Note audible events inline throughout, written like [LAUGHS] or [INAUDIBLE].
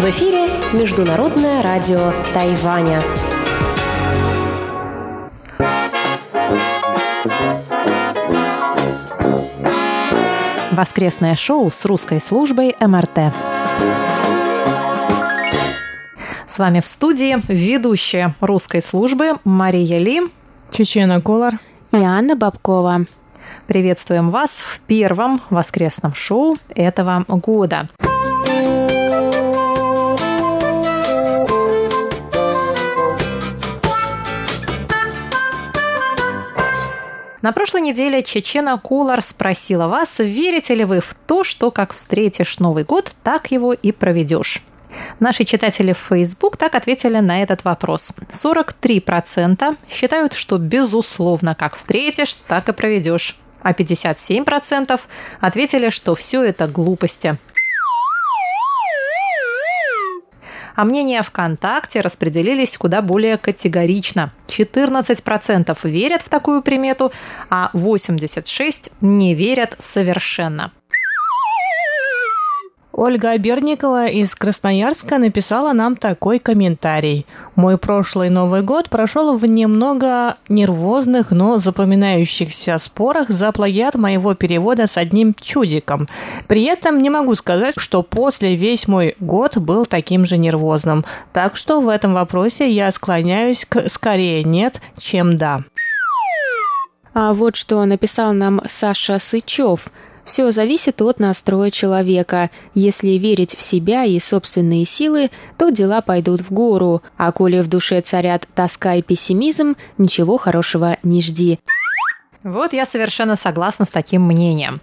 В эфире Международное радио Тайваня. Воскресное шоу с русской службой МРТ. С вами в студии ведущая русской службы Мария Ли, Чечена Колор и Анна Бабкова. Приветствуем вас в первом воскресном шоу этого года. На прошлой неделе Чечена Кулар спросила вас, верите ли вы в то, что как встретишь Новый год, так его и проведешь. Наши читатели в Facebook так ответили на этот вопрос. 43% считают, что безусловно, как встретишь, так и проведешь. А 57% ответили, что все это глупости. А мнения ВКонтакте распределились куда более категорично. 14% верят в такую примету, а 86% не верят совершенно. Ольга Аберникова из Красноярска написала нам такой комментарий. «Мой прошлый Новый год прошел в немного нервозных, но запоминающихся спорах за плагиат моего перевода с одним чудиком. При этом не могу сказать, что после весь мой год был таким же нервозным. Так что в этом вопросе я склоняюсь к скорее нет, чем да». А вот что написал нам Саша Сычев – все зависит от настроя человека. Если верить в себя и собственные силы, то дела пойдут в гору, а коли в душе царят тоска и пессимизм, ничего хорошего не жди. Вот я совершенно согласна с таким мнением.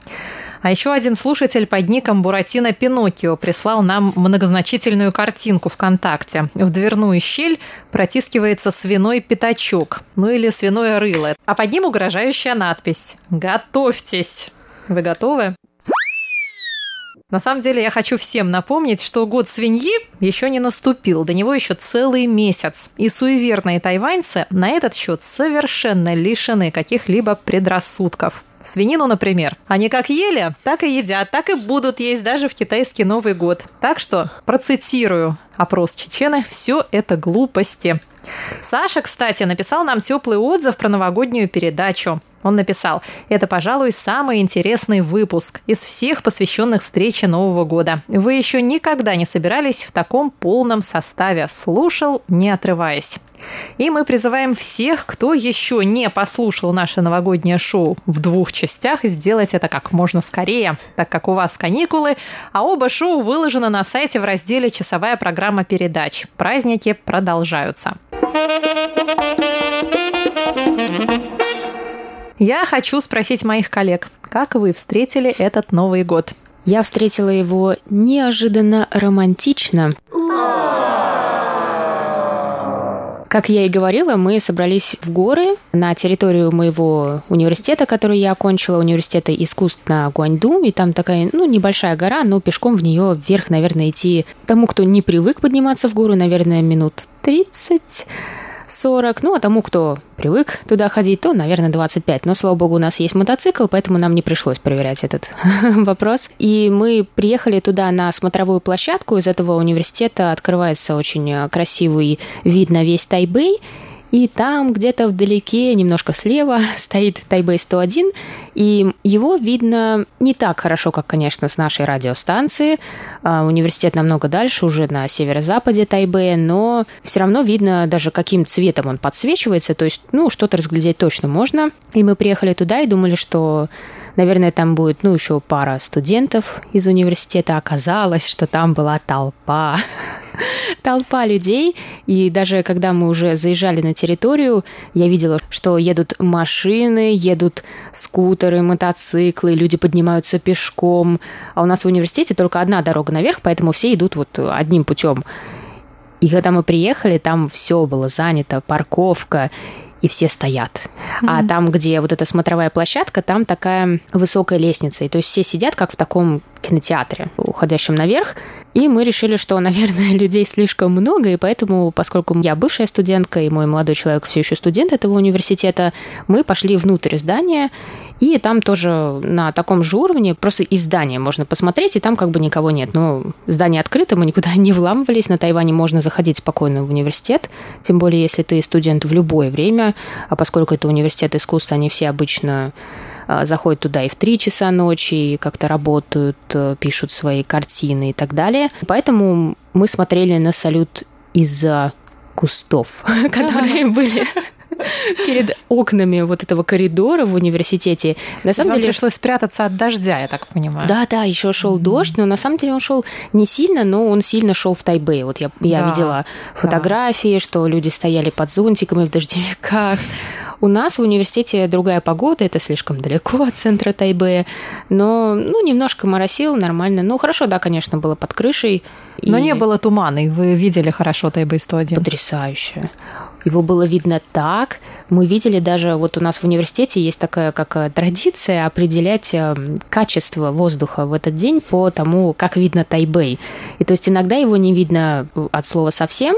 А еще один слушатель под ником Буратино Пиноккио прислал нам многозначительную картинку ВКонтакте. В дверную щель протискивается свиной пятачок, ну или свиное рыло, а под ним угрожающая надпись «Готовьтесь!». Вы готовы? На самом деле я хочу всем напомнить, что год свиньи еще не наступил, до него еще целый месяц. И суеверные тайваньцы на этот счет совершенно лишены каких-либо предрассудков. Свинину, например, они как ели, так и едят, так и будут есть даже в китайский Новый год. Так что процитирую опрос Чечены «Все это глупости». Саша, кстати, написал нам теплый отзыв про новогоднюю передачу. Он написал, это, пожалуй, самый интересный выпуск из всех посвященных встрече Нового года. Вы еще никогда не собирались в таком полном составе. Слушал, не отрываясь. И мы призываем всех, кто еще не послушал наше новогоднее шоу в двух частях, сделать это как можно скорее, так как у вас каникулы, а оба шоу выложены на сайте в разделе «Часовая программа передач». Праздники продолжаются. Я хочу спросить моих коллег, как вы встретили этот Новый год? Я встретила его неожиданно романтично. Как я и говорила, мы собрались в горы на территорию моего университета, который я окончила, университета искусств на Гуаньду, и там такая, ну, небольшая гора, но пешком в нее вверх, наверное, идти тому, кто не привык подниматься в гору, наверное, минут 30 40. Ну, а тому, кто привык туда ходить, то, наверное, 25. Но, слава богу, у нас есть мотоцикл, поэтому нам не пришлось проверять этот [LAUGHS] вопрос. И мы приехали туда на смотровую площадку. Из этого университета открывается очень красивый вид на весь Тайбэй. И там где-то вдалеке, немножко слева, [LAUGHS] стоит Тайбэй 101, и его видно не так хорошо, как, конечно, с нашей радиостанции. А, университет намного дальше, уже на северо-западе Тайбэя, но все равно видно даже, каким цветом он подсвечивается, то есть, ну, что-то разглядеть точно можно. И мы приехали туда и думали, что Наверное, там будет, ну, еще пара студентов из университета. Оказалось, что там была толпа. [LAUGHS] Толпа людей. И даже когда мы уже заезжали на территорию, я видела, что едут машины, едут скутеры, мотоциклы, люди поднимаются пешком. А у нас в университете только одна дорога наверх, поэтому все идут вот одним путем. И когда мы приехали, там все было занято, парковка и все стоят. Mm-hmm. А там, где вот эта смотровая площадка, там такая высокая лестница. И то есть все сидят как в таком кинотеатре, уходящем наверх. И мы решили, что, [LAUGHS] наверное, людей слишком много, и поэтому, поскольку я бывшая студентка, и мой молодой человек все еще студент этого университета, мы пошли внутрь здания, и там тоже на таком же уровне просто из здания можно посмотреть, и там как бы никого нет. Но здание открыто, мы никуда [LAUGHS] не вламывались. На Тайване можно заходить спокойно в университет, тем более если ты студент в любое время, а поскольку это университет искусства, они все обычно заходят туда и в 3 часа ночи, и как-то работают, э, пишут свои картины и так далее. Поэтому мы смотрели на салют из-за кустов, [LAUGHS] которые были [LAUGHS] перед окнами вот этого коридора в университете. На самом деле пришлось спрятаться от дождя, я так понимаю. Да, да, еще шел mm-hmm. дождь, но на самом деле он шел не сильно, но он сильно шел в Тайбе. Вот я, я да, видела фотографии, да. что люди стояли под зонтиками в дождевиках. У нас в университете другая погода, это слишком далеко от центра Тайбе, но ну, немножко моросил, нормально. Ну, хорошо, да, конечно, было под крышей. Но и... не было тумана, и вы видели хорошо Тайбе 101. Потрясающе. Его было видно так. Мы видели даже, вот у нас в университете есть такая как э, традиция определять э, качество воздуха в этот день по тому, как видно Тайбэй. И то есть иногда его не видно э, от слова совсем,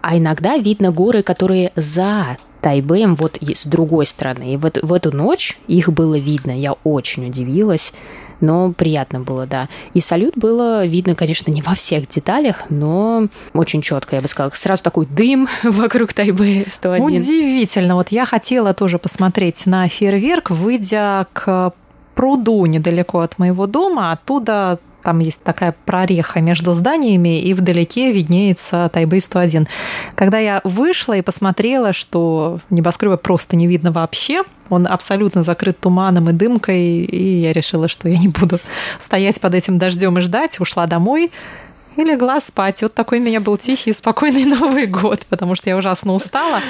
а иногда видно горы, которые за Тайбэем вот с другой стороны. И вот в эту ночь их было видно. Я очень удивилась но приятно было, да. И салют было видно, конечно, не во всех деталях, но очень четко, я бы сказала. Сразу такой дым [LAUGHS] вокруг Тайбэя 101. Удивительно. Вот я хотела тоже посмотреть на фейерверк, выйдя к пруду недалеко от моего дома. Оттуда там есть такая прореха между зданиями, и вдалеке виднеется Тайбэй-101. Когда я вышла и посмотрела, что небоскреба просто не видно вообще, он абсолютно закрыт туманом и дымкой, и я решила, что я не буду стоять под этим дождем и ждать, ушла домой, и легла спать. Вот такой у меня был тихий и спокойный [LAUGHS] Новый год, потому что я ужасно устала.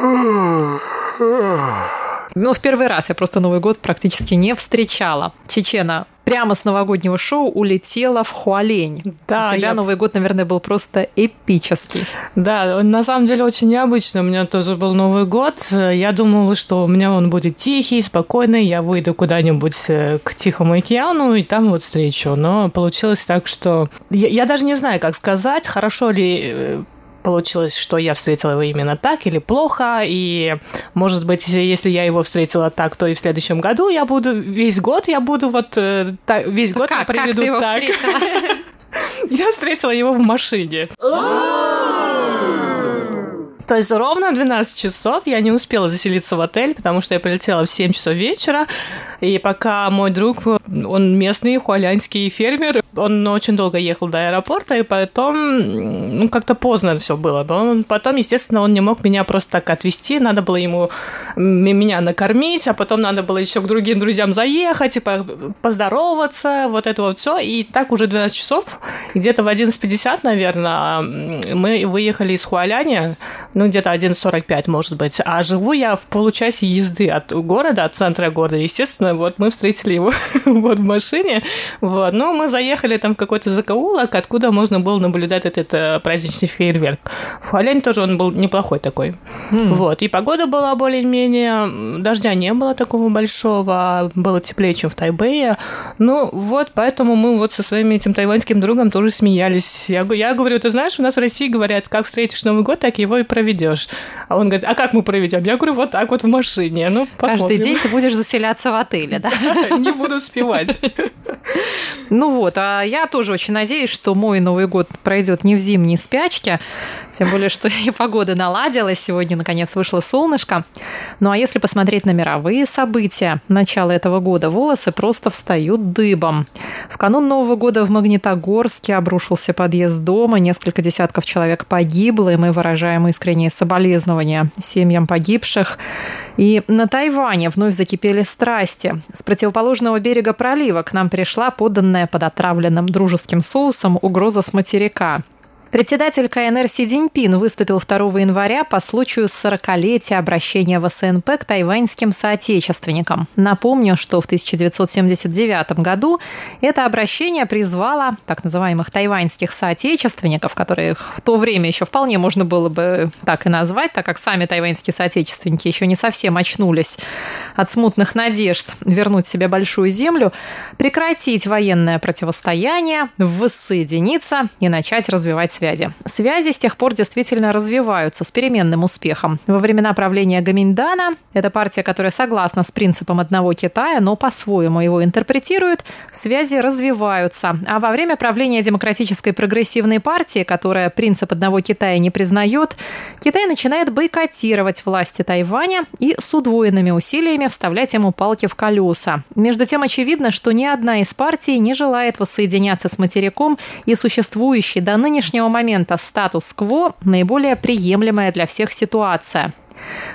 [LAUGHS] Ну, в первый раз я просто Новый год практически не встречала. Чечена прямо с новогоднего шоу улетела в Хуалень. Да, У тебя я... Новый год, наверное, был просто эпический. Да, на самом деле очень необычно. У меня тоже был Новый год. Я думала, что у меня он будет тихий, спокойный. Я выйду куда-нибудь э, к Тихому океану и там вот встречу. Но получилось так, что... Я, я даже не знаю, как сказать, хорошо ли э, получилось, что я встретила его именно так или плохо, и, может быть, если я его встретила так, то и в следующем году я буду, весь год я буду вот, э, так, весь год как, я проведу как ты его так. Встретила? [LAUGHS] Я встретила его в машине. То есть ровно в 12 часов я не успела заселиться в отель, потому что я прилетела в 7 часов вечера. И пока мой друг, он местный хуалянский фермер, он очень долго ехал до аэропорта, и потом, ну, как-то поздно все было. Он, потом, естественно, он не мог меня просто так отвезти, надо было ему меня накормить, а потом надо было еще к другим друзьям заехать и поздороваться, вот это вот все. И так уже 12 часов, где-то в 11.50, наверное, мы выехали из Хуаляни, ну, где-то 1.45, может быть. А живу я в получасе езды от города, от центра города. Естественно, вот мы встретили его [LAUGHS] вот в машине. Вот. Ну, мы заехали там в какой-то закоулок, откуда можно было наблюдать этот э, праздничный фейерверк. В Халяне тоже он был неплохой такой. Mm. Вот. И погода была более-менее... Дождя не было такого большого, было теплее, чем в Тайбэе. Ну, вот, поэтому мы вот со своим этим тайваньским другом тоже смеялись. Я, я говорю, ты знаешь, у нас в России говорят, как встретишь Новый год, так его и проведешь проведешь? А он говорит, а как мы проведем? Я говорю, вот так вот в машине. Ну, посмотрим. Каждый день ты будешь заселяться в отеле, да? [LAUGHS] Не буду успевать. [LAUGHS] Ну вот, а я тоже очень надеюсь, что мой Новый год пройдет не в зимней спячке, тем более, что [LAUGHS] и погода наладилась, сегодня, наконец, вышло солнышко. Ну а если посмотреть на мировые события начала этого года, волосы просто встают дыбом. В канун Нового года в Магнитогорске обрушился подъезд дома, несколько десятков человек погибло, и мы выражаем искренние соболезнования семьям погибших. И на Тайване вновь закипели страсти. С противоположного берега пролива к нам пришла поданная под отравленным дружеским соусом угроза с материка. Председатель КНР Си Цзиньпин выступил 2 января по случаю 40-летия обращения в СНП к тайваньским соотечественникам. Напомню, что в 1979 году это обращение призвало так называемых тайваньских соотечественников, которых в то время еще вполне можно было бы так и назвать, так как сами тайваньские соотечественники еще не совсем очнулись от смутных надежд вернуть себе большую землю, прекратить военное противостояние, воссоединиться и начать развивать связи. Связи с тех пор действительно развиваются с переменным успехом. Во времена правления Гаминдана, это партия, которая согласна с принципом одного Китая, но по-своему его интерпретирует, связи развиваются. А во время правления Демократической прогрессивной партии, которая принцип одного Китая не признает, Китай начинает бойкотировать власти Тайваня и с удвоенными усилиями вставлять ему палки в колеса. Между тем, очевидно, что ни одна из партий не желает воссоединяться с материком и существующей до нынешнего настоящего момента статус-кво наиболее приемлемая для всех ситуация.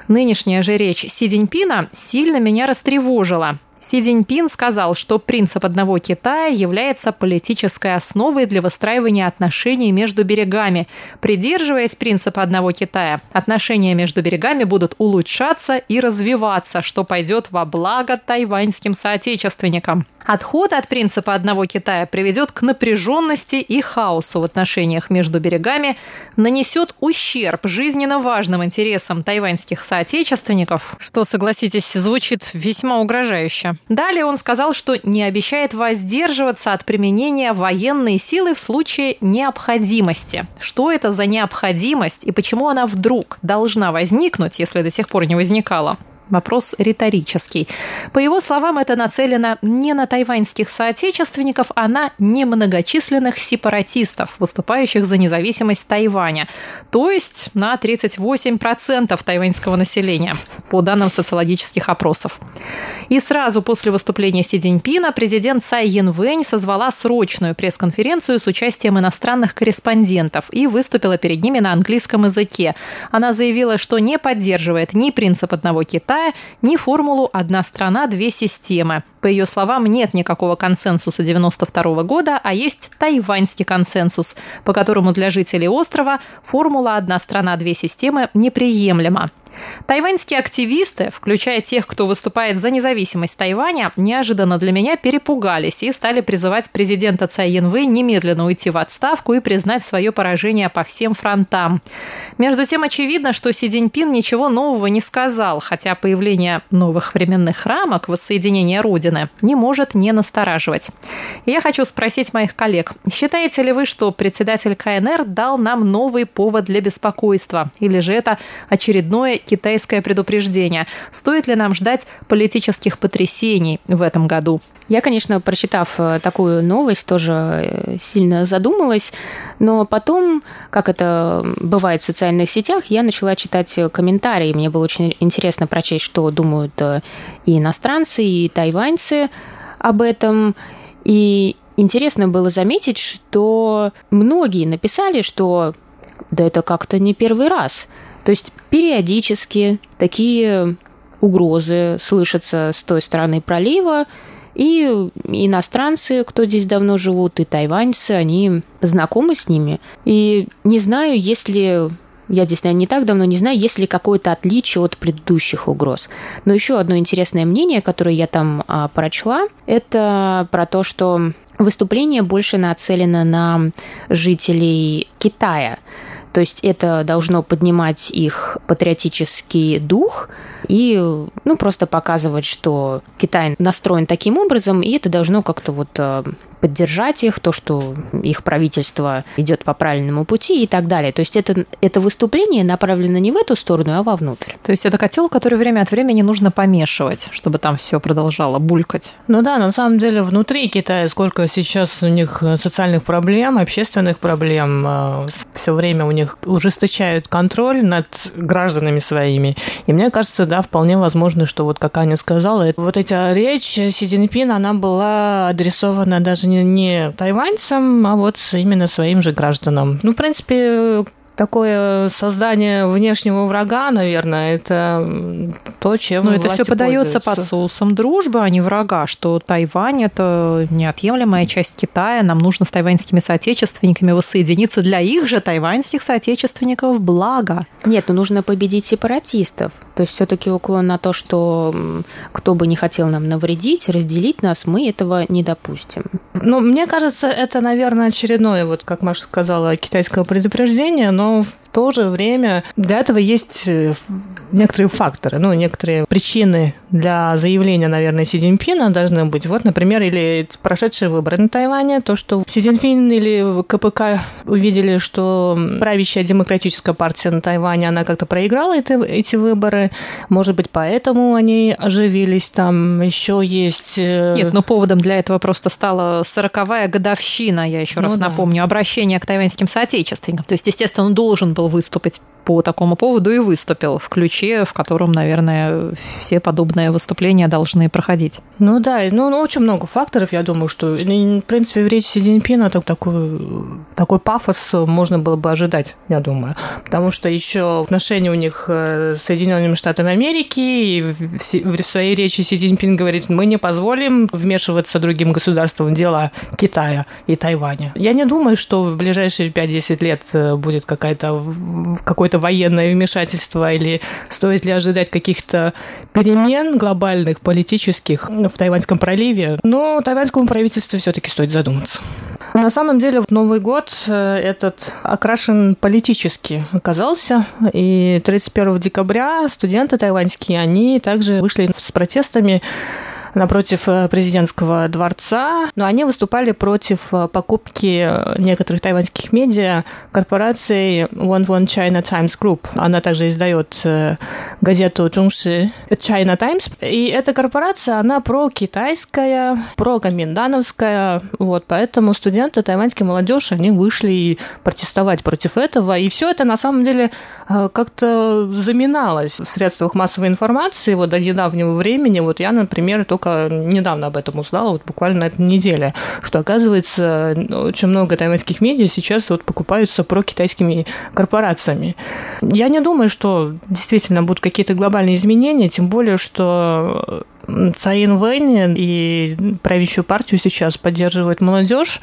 Нынешняя же речь Си Цзиньпина сильно меня растревожила. Си Цзиньпин сказал, что принцип одного Китая является политической основой для выстраивания отношений между берегами. Придерживаясь принципа одного Китая, отношения между берегами будут улучшаться и развиваться, что пойдет во благо тайваньским соотечественникам. Отход от принципа одного Китая приведет к напряженности и хаосу в отношениях между берегами, нанесет ущерб жизненно важным интересам тайваньских соотечественников, что, согласитесь, звучит весьма угрожающе. Далее он сказал, что не обещает воздерживаться от применения военной силы в случае необходимости. Что это за необходимость и почему она вдруг должна возникнуть, если до сих пор не возникала? Вопрос риторический. По его словам, это нацелено не на тайваньских соотечественников, а на немногочисленных сепаратистов, выступающих за независимость Тайваня, то есть на 38% тайваньского населения, по данным социологических опросов. И сразу после выступления Си Цзиньпина президент Цай Янвэнь созвала срочную пресс-конференцию с участием иностранных корреспондентов и выступила перед ними на английском языке. Она заявила, что не поддерживает ни принцип одного Китая, Китая ни формулу «одна страна, две системы». По ее словам, нет никакого консенсуса 92 года, а есть тайваньский консенсус, по которому для жителей острова формула «одна страна, две системы» неприемлема. Тайваньские активисты, включая тех, кто выступает за независимость Тайваня, неожиданно для меня перепугались и стали призывать президента Цай Янвы немедленно уйти в отставку и признать свое поражение по всем фронтам. Между тем, очевидно, что Си Цзиньпин ничего нового не сказал, хотя появление новых временных рамок воссоединения Родины не может не настораживать. Я хочу спросить моих коллег, считаете ли вы, что председатель КНР дал нам новый повод для беспокойства? Или же это очередное китайское предупреждение. Стоит ли нам ждать политических потрясений в этом году? Я, конечно, прочитав э, такую новость, тоже э, сильно задумалась, но потом, как это бывает в социальных сетях, я начала читать комментарии. Мне было очень интересно прочесть, что думают э, и иностранцы, и тайваньцы об этом. И интересно было заметить, что многие написали, что да это как-то не первый раз – то есть периодически такие угрозы слышатся с той стороны пролива, и иностранцы, кто здесь давно живут, и тайваньцы, они знакомы с ними. И не знаю, если я здесь, наверное, не так давно не знаю, есть ли какое-то отличие от предыдущих угроз. Но еще одно интересное мнение, которое я там а, прочла, это про то, что выступление больше нацелено на жителей Китая. То есть это должно поднимать их патриотический дух и ну, просто показывать, что Китай настроен таким образом, и это должно как-то вот э, поддержать их, то, что их правительство идет по правильному пути и так далее. То есть это, это выступление направлено не в эту сторону, а вовнутрь. То есть это котел, который время от времени нужно помешивать, чтобы там все продолжало булькать. Ну да, на самом деле внутри Китая сколько сейчас у них социальных проблем, общественных проблем, э, все время у них ужесточают контроль над гражданами своими. И мне кажется, да, вполне возможно, что вот как Аня сказала, вот эта речь Си Цзиньпина, она была адресована даже не, не тайваньцам, а вот именно своим же гражданам. Ну, в принципе, такое создание внешнего врага, наверное, это то, чем Но это все подается под соусом дружбы, а не врага, что Тайвань – это неотъемлемая часть Китая, нам нужно с тайваньскими соотечественниками воссоединиться для их же тайваньских соотечественников благо. Нет, ну нужно победить сепаратистов. То есть все-таки уклон на то, что кто бы не хотел нам навредить, разделить нас, мы этого не допустим. Ну, мне кажется, это, наверное, очередное, вот как Маша сказала, китайское предупреждение, но в то же время для этого есть э, некоторые факторы, ну, некоторые причины для заявления, наверное, Си Цзиньпина должны быть. Вот, например, или прошедшие выборы на Тайване, то, что Си Цзиньпин или КПК увидели, что правящая демократическая партия на Тайване, она как-то проиграла это, эти выборы, может быть, поэтому они оживились там, еще есть... Э, Нет, но поводом для этого просто стала сороковая годовщина, я еще ну, раз да. напомню, обращение к тайваньским соотечественникам. То есть, естественно, он должен был выступить по такому поводу и выступил в ключе, в котором, наверное, все подобные выступления должны проходить. Ну да, ну, очень много факторов, я думаю, что, в принципе, в речи Си Цзиньпина такой, такой пафос можно было бы ожидать, я думаю. Потому что еще отношения у них э, с Соединенными Штатами Америки, и в своей речи Си Цзиньпин говорит, мы не позволим вмешиваться другим государствам в дела Китая и Тайваня. Я не думаю, что в ближайшие 5-10 лет э, будет какая-то какой какое-то военное вмешательство или стоит ли ожидать каких-то перемен глобальных, политических в Тайваньском проливе. Но тайваньскому правительству все-таки стоит задуматься. На самом деле, Новый год э, этот окрашен политически оказался. И 31 декабря студенты тайваньские, они также вышли с протестами напротив э, президентского дворца, но они выступали против э, покупки некоторых тайваньских медиа корпорацией One One China Times Group. Она также издает э, газету Чунши China Times. И эта корпорация, она про-китайская, про-комендановская. Вот, поэтому студенты, тайваньские молодежь, они вышли протестовать против этого. И все это на самом деле как-то заминалось в средствах массовой информации вот до недавнего времени. Вот я, например, только только недавно об этом узнала, вот буквально на этой неделе, что, оказывается, очень много тайваньских медиа сейчас вот покупаются про китайскими корпорациями. Я не думаю, что действительно будут какие-то глобальные изменения, тем более, что Цаин Вэнь и правящую партию сейчас поддерживает молодежь,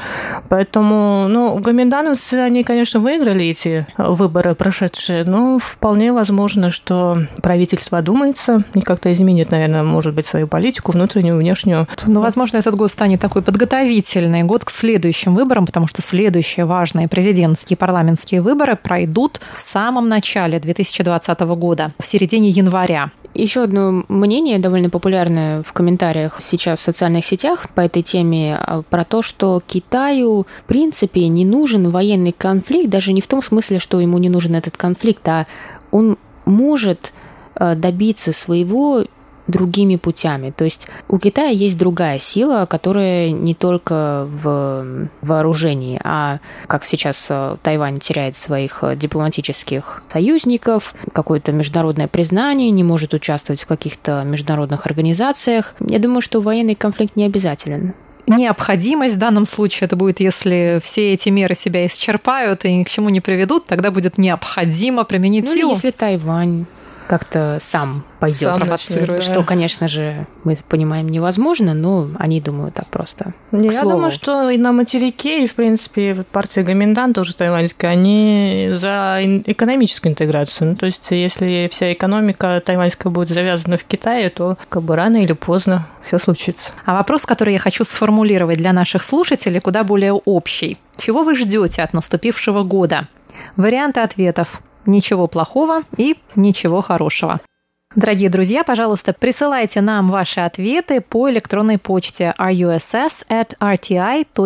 поэтому, ну, гоминдановцы, они, конечно, выиграли эти выборы прошедшие, но вполне возможно, что правительство одумается и как-то изменит, наверное, может быть, свою политику, внутреннюю, внешнюю. Ну, возможно, этот год станет такой подготовительный год к следующим выборам, потому что следующие важные президентские и парламентские выборы пройдут в самом начале 2020 года, в середине января. Еще одно мнение, довольно популярное в комментариях сейчас в социальных сетях по этой теме, а, про то, что Китаю, в принципе, не нужен военный конфликт, даже не в том смысле, что ему не нужен этот конфликт, а он может а, добиться своего другими путями. То есть у Китая есть другая сила, которая не только в вооружении, а как сейчас э, Тайвань теряет своих э, дипломатических союзников, какое-то международное признание, не может участвовать в каких-то международных организациях. Я думаю, что военный конфликт не обязателен необходимость в данном случае это будет, если все эти меры себя исчерпают и ни к чему не приведут, тогда будет необходимо применить ну, силу. если Тайвань как-то сам пойдет, сам начнет, да. что, конечно же, мы понимаем невозможно, но они думают так просто. Я слову. думаю, что и на материке, и, в принципе, партия Гоминдан тоже тайваньская, они за экономическую интеграцию. Ну, то есть, если вся экономика тайваньская будет завязана в Китае, то как бы рано или поздно все случится. А вопрос, который я хочу сформулировать для наших слушателей, куда более общий. Чего вы ждете от наступившего года? Варианты ответов ничего плохого и ничего хорошего. Дорогие друзья, пожалуйста, присылайте нам ваши ответы по электронной почте russ at rti.org.tw.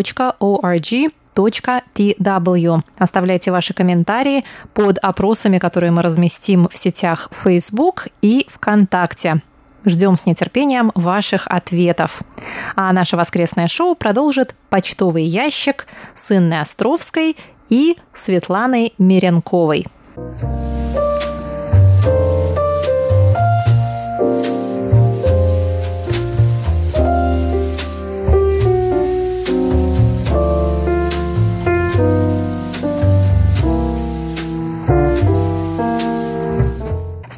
Оставляйте ваши комментарии под опросами, которые мы разместим в сетях Facebook и ВКонтакте. Ждем с нетерпением ваших ответов. А наше воскресное шоу продолжит почтовый ящик с Инной Островской и Светланой Меренковой. 了。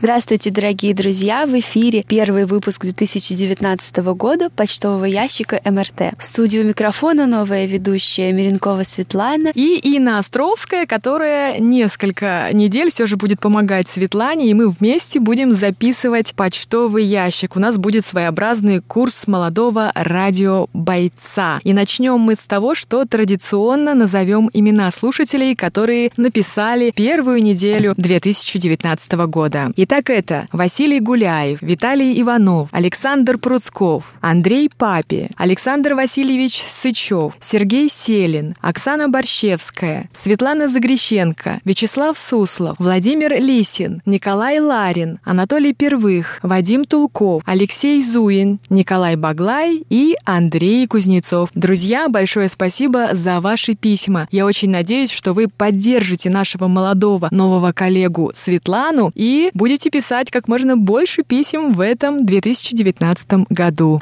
Здравствуйте, дорогие друзья! В эфире первый выпуск 2019 года почтового ящика МРТ. В студию микрофона новая ведущая Миренкова Светлана и Инна Островская, которая несколько недель все же будет помогать Светлане, и мы вместе будем записывать почтовый ящик. У нас будет своеобразный курс молодого радиобойца. И начнем мы с того, что традиционно назовем имена слушателей, которые написали первую неделю 2019 года. Итак, это Василий Гуляев, Виталий Иванов, Александр Пруцков, Андрей Папи, Александр Васильевич Сычев, Сергей Селин, Оксана Борщевская, Светлана Загрещенко, Вячеслав Суслов, Владимир Лисин, Николай Ларин, Анатолий Первых, Вадим Тулков, Алексей Зуин, Николай Баглай и Андрей Кузнецов. Друзья, большое спасибо за ваши письма. Я очень надеюсь, что вы поддержите нашего молодого нового коллегу Светлану и будете писать как можно больше писем в этом 2019 году.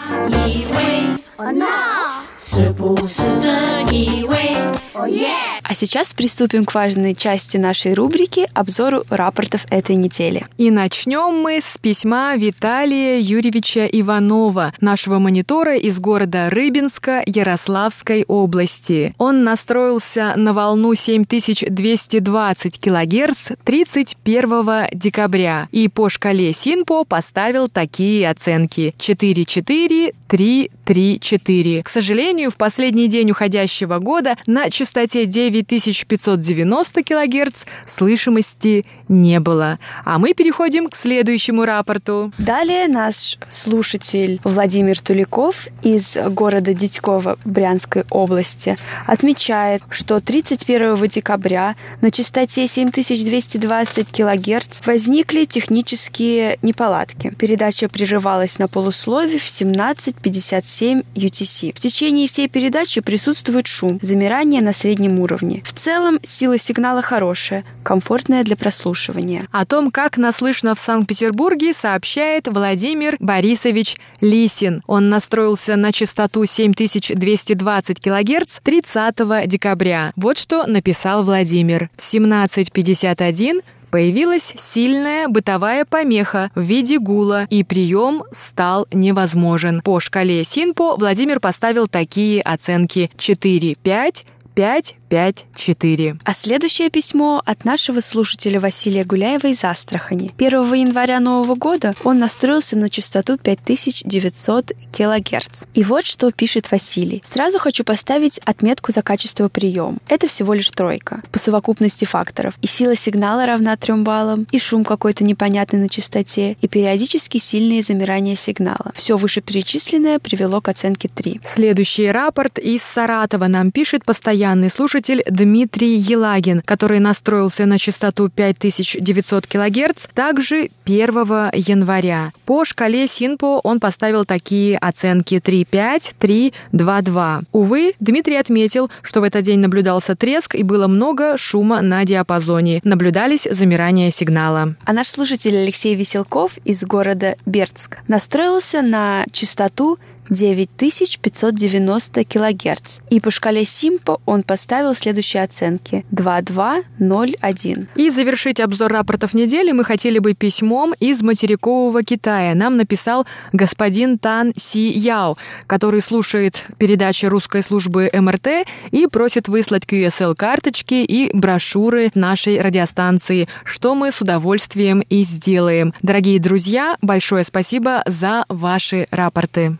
А сейчас приступим к важной части нашей рубрики – обзору рапортов этой недели. И начнем мы с письма Виталия Юрьевича Иванова, нашего монитора из города Рыбинска Ярославской области. Он настроился на волну 7220 килогерц 31 декабря и по шкале Синпо поставил такие оценки – 4-4, 3-3-4. К сожалению, в последний день уходящего года на частоте 9 9590 кГц слышимости не было. А мы переходим к следующему рапорту. Далее наш слушатель Владимир Туликов из города Дитькова Брянской области отмечает, что 31 декабря на частоте 7220 кГц возникли технические неполадки. Передача прерывалась на полуслове в 17.57 UTC. В течение всей передачи присутствует шум, замирание на среднем уровне уровне. В целом, сила сигнала хорошая, комфортная для прослушивания. О том, как нас в Санкт-Петербурге, сообщает Владимир Борисович Лисин. Он настроился на частоту 7220 кГц 30 декабря. Вот что написал Владимир. В 17.51 появилась сильная бытовая помеха в виде гула, и прием стал невозможен. По шкале Синпо Владимир поставил такие оценки 4, 5, 5, 5, 4. А следующее письмо от нашего слушателя Василия Гуляева из Астрахани. 1 января Нового года он настроился на частоту 5900 кГц. И вот что пишет Василий. Сразу хочу поставить отметку за качество приема. Это всего лишь тройка по совокупности факторов. И сила сигнала равна 3 баллам, и шум какой-то непонятный на частоте, и периодически сильные замирания сигнала. Все вышеперечисленное привело к оценке 3. Следующий рапорт из Саратова нам пишет постоянный слушатель слушатель Дмитрий Елагин, который настроился на частоту 5900 кГц также 1 января. По шкале Синпо он поставил такие оценки 3,5, 3, 2, 2. Увы, Дмитрий отметил, что в этот день наблюдался треск и было много шума на диапазоне. Наблюдались замирания сигнала. А наш слушатель Алексей Веселков из города Бердск настроился на частоту 9590 кГц. И по шкале Симпо он поставил следующие оценки 2201. И завершить обзор рапортов недели мы хотели бы письмом из материкового Китая. Нам написал господин Тан Си Яо, который слушает передачи русской службы МРТ и просит выслать QSL-карточки и брошюры нашей радиостанции, что мы с удовольствием и сделаем. Дорогие друзья, большое спасибо за ваши рапорты.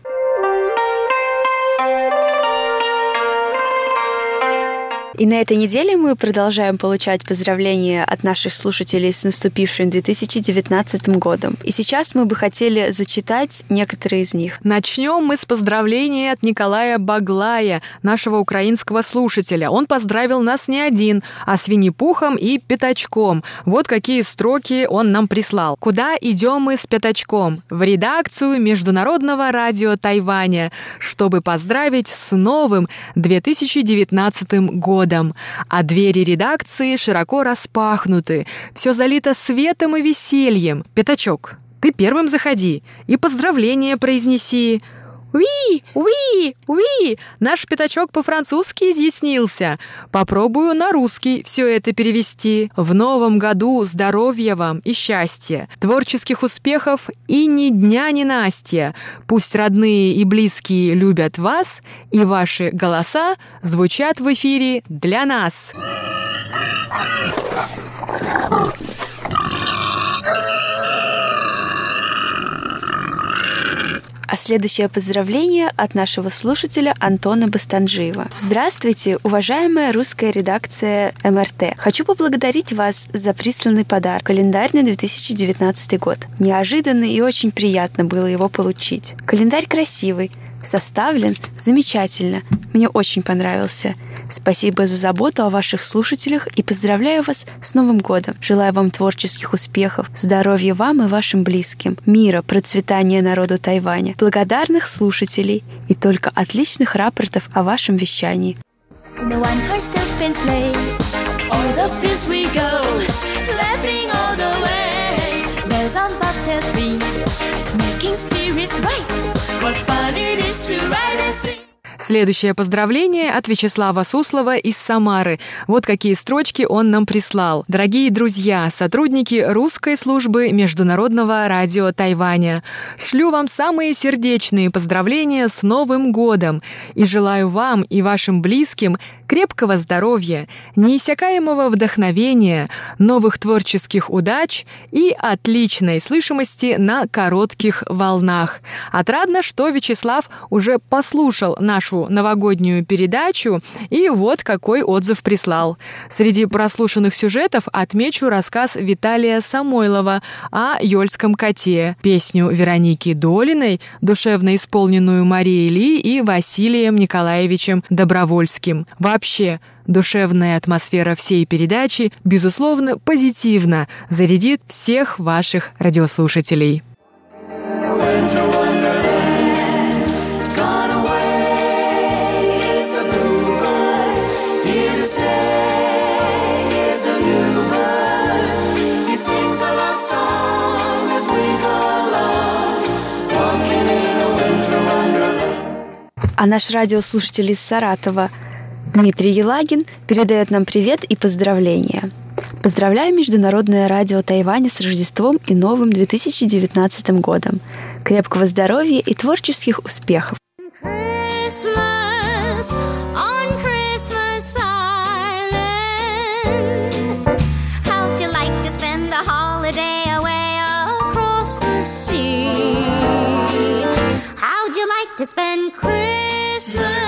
И на этой неделе мы продолжаем получать поздравления от наших слушателей с наступившим 2019 годом. И сейчас мы бы хотели зачитать некоторые из них. Начнем мы с поздравления от Николая Баглая, нашего украинского слушателя. Он поздравил нас не один, а с Винни-Пухом и Пятачком. Вот какие строки он нам прислал. Куда идем мы с Пятачком? В редакцию Международного радио Тайваня, чтобы поздравить с новым 2019 годом годом, а двери редакции широко распахнуты. Все залито светом и весельем. Пятачок, ты первым заходи и поздравления произнеси. Уи, уи, уи. Наш пятачок по-французски изъяснился. Попробую на русский все это перевести. В новом году здоровья вам и счастья, творческих успехов и ни дня, ни Настя. Пусть родные и близкие любят вас, и ваши голоса звучат в эфире для нас. А следующее поздравление от нашего слушателя Антона Бастанжиева. Здравствуйте, уважаемая русская редакция МРТ. Хочу поблагодарить вас за присланный подарок. Календарь на 2019 год. Неожиданно и очень приятно было его получить. Календарь красивый, составлен замечательно. Мне очень понравился. Спасибо за заботу о ваших слушателях и поздравляю вас с Новым годом. Желаю вам творческих успехов, здоровья вам и вашим близким, мира, процветания народу Тайваня, благодарных слушателей и только отличных рапортов о вашем вещании. Spirits bright. Следующее поздравление от Вячеслава Суслова из Самары. Вот какие строчки он нам прислал. Дорогие друзья, сотрудники русской службы Международного радио Тайваня, шлю вам самые сердечные поздравления с Новым годом и желаю вам и вашим близким крепкого здоровья, неиссякаемого вдохновения, новых творческих удач и отличной слышимости на коротких волнах. Отрадно, что Вячеслав уже послушал нашу новогоднюю передачу и вот какой отзыв прислал. Среди прослушанных сюжетов отмечу рассказ Виталия Самойлова о Ёльском коте, песню Вероники Долиной, душевно исполненную Марией Ли и Василием Николаевичем Добровольским. Вообще, душевная атмосфера всей передачи, безусловно, позитивно зарядит всех ваших радиослушателей. А наш радиослушатель из Саратова Дмитрий Елагин передает нам привет и поздравления. Поздравляю Международное радио Тайваня с Рождеством и Новым 2019 годом. Крепкого здоровья и творческих успехов. To spend Christmas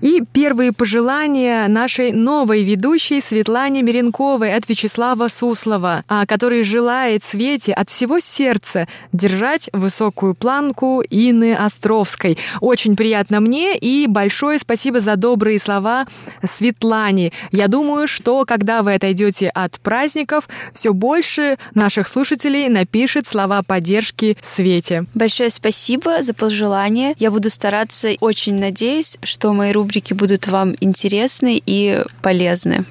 И первые пожелания нашей новой ведущей Светлане Меренковой от Вячеслава Суслова, а, который желает Свете от всего сердца держать высокую планку Инны Островской. Очень приятно мне и большое спасибо за добрые слова Светлане. Я думаю, что когда вы отойдете от праздников, все больше наших слушателей напишет слова поддержки Свете. Большое спасибо за пожелание. Я буду стараться. Очень надеюсь, что мои рубрики будут вам интересны и полезны.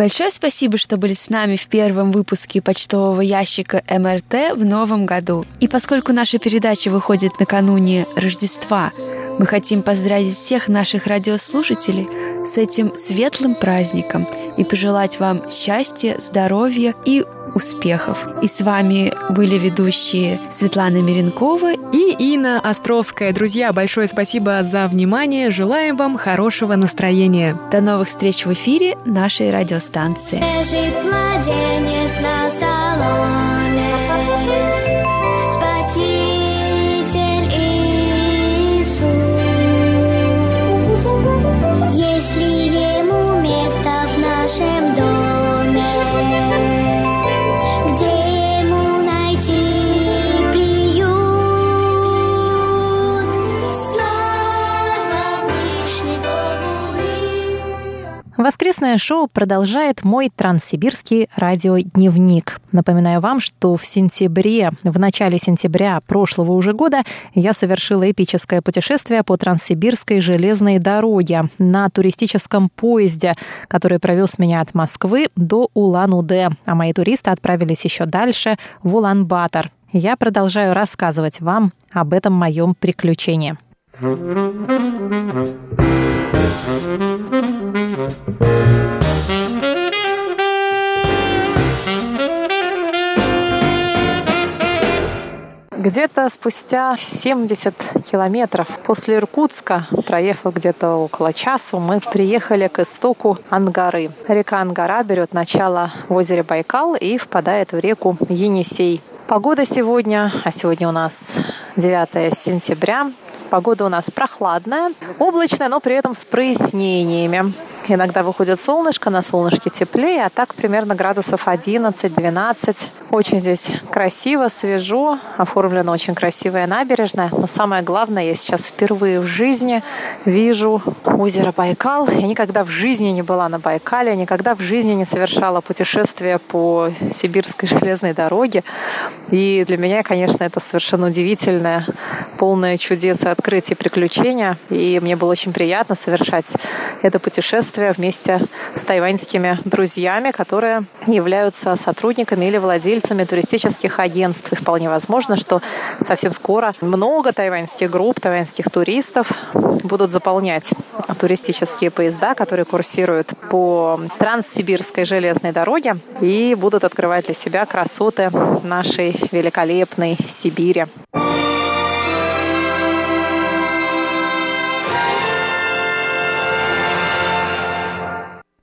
Большое спасибо, что были с нами в первом выпуске почтового ящика МРТ в новом году. И поскольку наша передача выходит накануне Рождества, мы хотим поздравить всех наших радиослушателей с этим светлым праздником и пожелать вам счастья, здоровья и успехов. И с вами были ведущие Светлана Миренкова И Инна Островская. Друзья, большое спасибо за внимание. Желаем вам хорошего настроения. До новых встреч в эфире нашей радиостанции. Лежит младенец на соломе, воскресное шоу продолжает мой транссибирский радиодневник. Напоминаю вам, что в сентябре, в начале сентября прошлого уже года я совершила эпическое путешествие по транссибирской железной дороге на туристическом поезде, который провез меня от Москвы до Улан-Удэ, а мои туристы отправились еще дальше в Улан-Батор. Я продолжаю рассказывать вам об этом моем приключении. Где-то спустя 70 километров после Иркутска, проехав где-то около часу, мы приехали к истоку Ангары. Река Ангара берет начало в озере Байкал и впадает в реку Енисей. Погода сегодня, а сегодня у нас 9 сентября, Погода у нас прохладная, облачная, но при этом с прояснениями. Иногда выходит солнышко, на солнышке теплее, а так примерно градусов 11-12. Очень здесь красиво, свежо, оформлена очень красивая набережная. Но самое главное, я сейчас впервые в жизни вижу озеро Байкал. Я никогда в жизни не была на Байкале, никогда в жизни не совершала путешествие по сибирской железной дороге. И для меня, конечно, это совершенно удивительное, полное чудес и приключения. И мне было очень приятно совершать это путешествие вместе с тайваньскими друзьями, которые являются сотрудниками или владельцами туристических агентств. И вполне возможно, что совсем скоро много тайваньских групп, тайваньских туристов будут заполнять туристические поезда, которые курсируют по Транссибирской железной дороге и будут открывать для себя красоты нашей великолепной Сибири.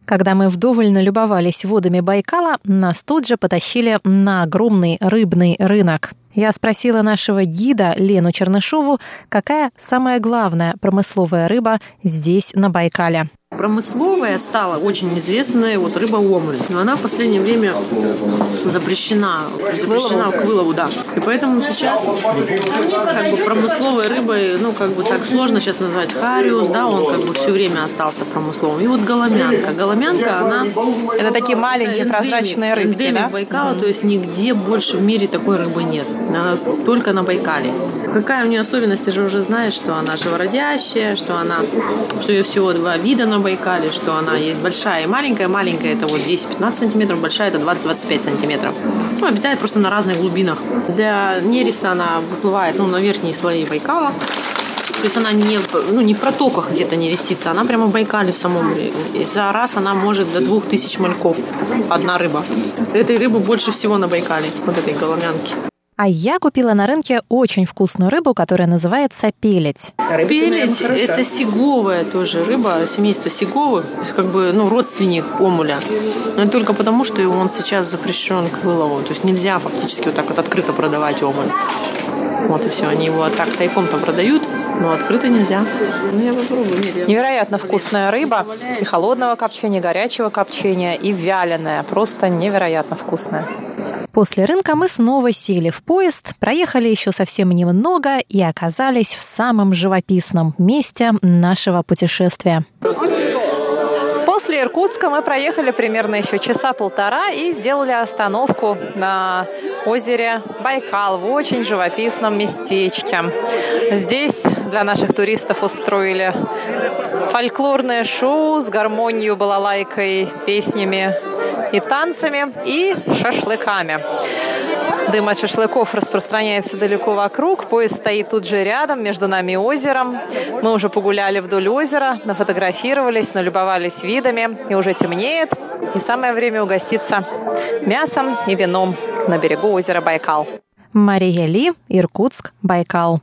Когда мы вдоволь налюбовались водами Байкала, нас тут же потащили на огромный рыбный рынок. Я спросила нашего гида Лену Чернышову, какая самая главная промысловая рыба здесь, на Байкале. Промысловая стала очень известная вот рыба омуль. Но она в последнее время запрещена, запрещена к вылову, да. И поэтому сейчас как бы промысловой рыбой, ну как бы так сложно сейчас назвать хариус, да, он как бы все время остался промысловым. И вот голомянка. Голомянка, она... Это такие маленькие эндемик, прозрачные рыбки, эндемик да? Байкала, то есть нигде больше в мире такой рыбы нет. Она только на Байкале. Какая у нее особенность, ты же уже знаешь, что она живородящая, что она, что ее всего два вида на Байкале, что она есть большая и маленькая. Маленькая это вот 10-15 сантиметров, большая это 20-25 сантиметров. Ну, обитает просто на разных глубинах. Для нереста она выплывает ну, на верхние слои Байкала. То есть она не, ну, не в протоках где-то не рестится, она прямо в Байкале в самом. И за раз она может до 2000 мальков. Одна рыба. Этой рыбы больше всего на Байкале, вот этой голомянки. А я купила на рынке очень вкусную рыбу, которая называется пелеть. Пелеть – это сиговая тоже рыба, семейство сиговых, то есть как бы ну, родственник омуля. Но это только потому, что он сейчас запрещен к вылову. То есть нельзя фактически вот так вот открыто продавать омуль. Вот и все, они его так тайком-то продают, но открыто нельзя. Ну, я попробую. Нет, я- Невероятно вкусная рыба. И холодного копчения, и горячего копчения, и вяленая. Просто невероятно вкусная. После рынка мы снова сели в поезд, проехали еще совсем немного и оказались в самом живописном месте нашего путешествия. После Иркутска мы проехали примерно еще часа полтора и сделали остановку на озере Байкал в очень живописном местечке. Здесь для наших туристов устроили фольклорное шоу с гармонией, балалайкой, песнями и танцами и шашлыками. Дым от шашлыков распространяется далеко вокруг. Поезд стоит тут же рядом, между нами озером. Мы уже погуляли вдоль озера, нафотографировались, налюбовались видами. И уже темнеет. И самое время угоститься мясом и вином на берегу озера Байкал. Мария Ли, Иркутск, Байкал.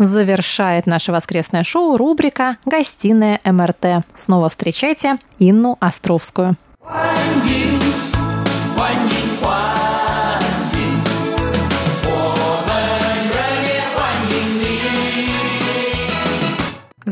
Завершает наше воскресное шоу рубрика «Гостиная МРТ». Снова встречайте Инну Островскую. Здравствуйте.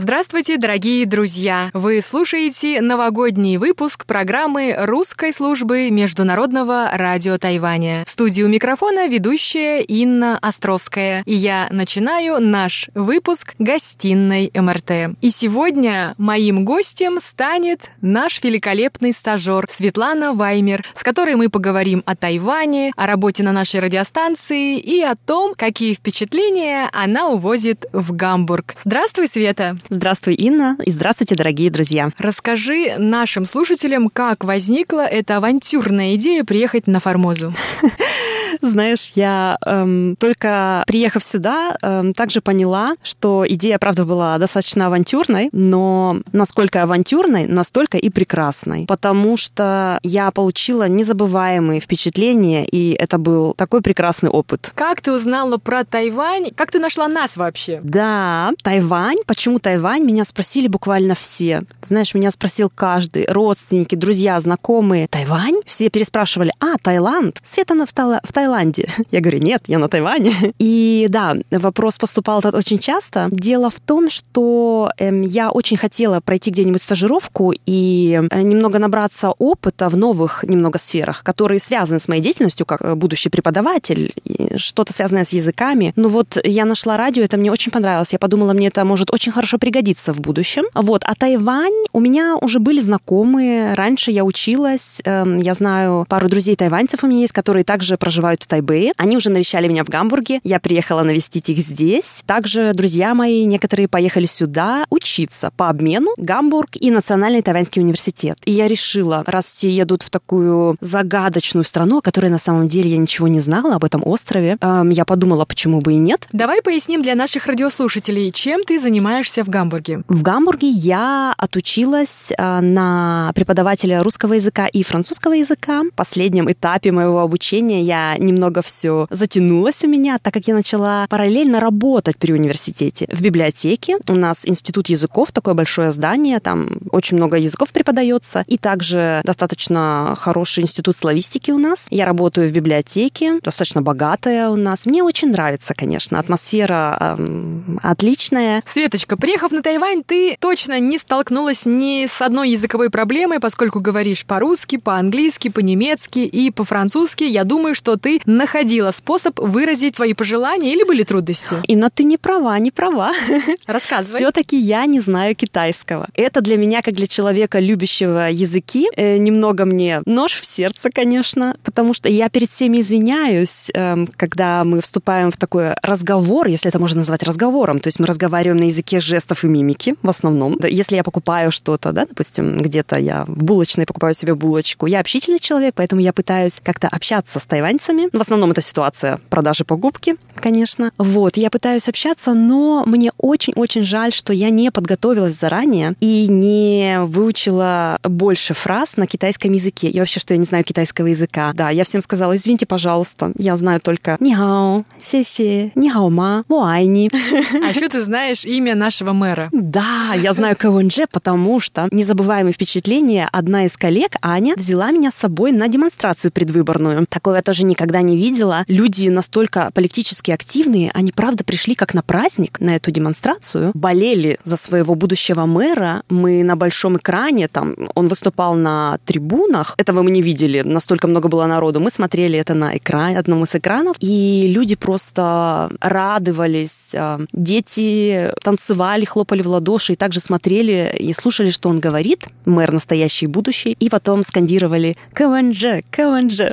Здравствуйте, дорогие друзья! Вы слушаете новогодний выпуск программы русской службы Международного радио Тайваня. В студию микрофона ведущая Инна Островская. И я начинаю наш выпуск гостиной МРТ. И сегодня моим гостем станет наш великолепный стажер Светлана Ваймер, с которой мы поговорим о Тайване, о работе на нашей радиостанции и о том, какие впечатления она увозит в Гамбург. Здравствуй, Света! Здравствуй, Инна, и здравствуйте, дорогие друзья. Расскажи нашим слушателям, как возникла эта авантюрная идея приехать на Формозу. [LAUGHS] Знаешь, я эм, только приехав сюда, эм, также поняла, что идея, правда, была достаточно авантюрной, но насколько авантюрной, настолько и прекрасной, потому что я получила незабываемые впечатления, и это был такой прекрасный опыт. Как ты узнала про Тайвань? Как ты нашла нас вообще? Да, Тайвань. Почему Тайвань? Меня спросили буквально все. Знаешь, меня спросил каждый, родственники, друзья, знакомые. Тайвань? Все переспрашивали, а, Таиланд? Света в, Таила- в Таиланде. [LAUGHS] Я говорю, нет, я на Тайване. [LAUGHS] И да, вопрос поступал этот очень часто. Дело в том, что эм, я очень хотела пройти где-нибудь стажировку и э, немного набраться опыта в новых немного сферах, которые связаны с моей деятельностью как э, будущий преподаватель, что-то связанное с языками. Ну вот я нашла радио, это мне очень понравилось. Я подумала, мне это может очень хорошо пригодиться в будущем. Вот, а Тайвань у меня уже были знакомые. Раньше я училась, эм, я знаю пару друзей тайваньцев у меня есть, которые также проживают в Тайбэе. Они уже навещали меня в Гамбурге. Я приехала навестить их здесь. Также друзья мои, некоторые поехали сюда учиться по обмену Гамбург и Национальный тайваньский университет. И я решила, раз все едут в такую загадочную страну, о которой на самом деле я ничего не знала об этом острове, эм, я подумала, почему бы и нет. Давай поясним для наших радиослушателей, чем ты занимаешься в Гамбурге. В Гамбурге я отучилась э, на преподавателя русского языка и французского языка. В последнем этапе моего обучения я немного все затянулось у меня, так как я начала параллельно работать при университете. В библиотеке у нас институт языков, такое большое здание, там очень много языков преподается, и также достаточно хороший институт славистики у нас. Я работаю в библиотеке, достаточно богатая у нас. Мне очень нравится, конечно, атмосфера эм, отличная. Светочка, приехав на Тайвань, ты точно не столкнулась ни с одной языковой проблемой, поскольку говоришь по-русски, по-английски, по-немецки и по-французски. Я думаю, что ты находила способ выразить свои пожелания или были трудности? И но ты не права, не права. [LAUGHS] Рассказывай. Все-таки я не знаю китайского. Это для меня, как для человека, любящего языки, э, немного мне нож в сердце, конечно, потому что я перед всеми извиняюсь, эм, когда мы вступаем в такой разговор, если это можно назвать разговором, то есть мы разговариваем на языке жестов и мимики в основном. Если я покупаю что-то, да, допустим, где-то я в булочной покупаю себе булочку, я общительный человек, поэтому я пытаюсь как-то общаться с тайваньцами. В основном это ситуация продажи покупки, конечно. Вот, я пытаюсь общаться, но мне очень-очень жаль, что я не подготовилась заранее и не выучила больше фраз на китайском языке. И вообще, что я не знаю китайского языка. Да, я всем сказала, извините, пожалуйста, я знаю только «Нихао», «Се-се», «Нихао ма», «Вуайни». [LAUGHS] А еще ты знаешь имя нашего мэра. Да, я знаю КВНЖ, потому что незабываемое впечатление. Одна из коллег, Аня, взяла меня с собой на демонстрацию предвыборную. Такого я тоже никогда не видела. Люди настолько политически активные, они правда пришли как на праздник на эту демонстрацию, болели за своего будущего мэра. Мы на большом экране, там он выступал на трибунах, этого мы не видели, настолько много было народу. Мы смотрели это на экране, одном из экранов, и люди просто радовались. э, Дети танцевали, хлопали в ладоши и также смотрели и слушали, что он говорит, мэр настоящий и будущий, и потом скандировали «КВНЖ! КВНЖ!».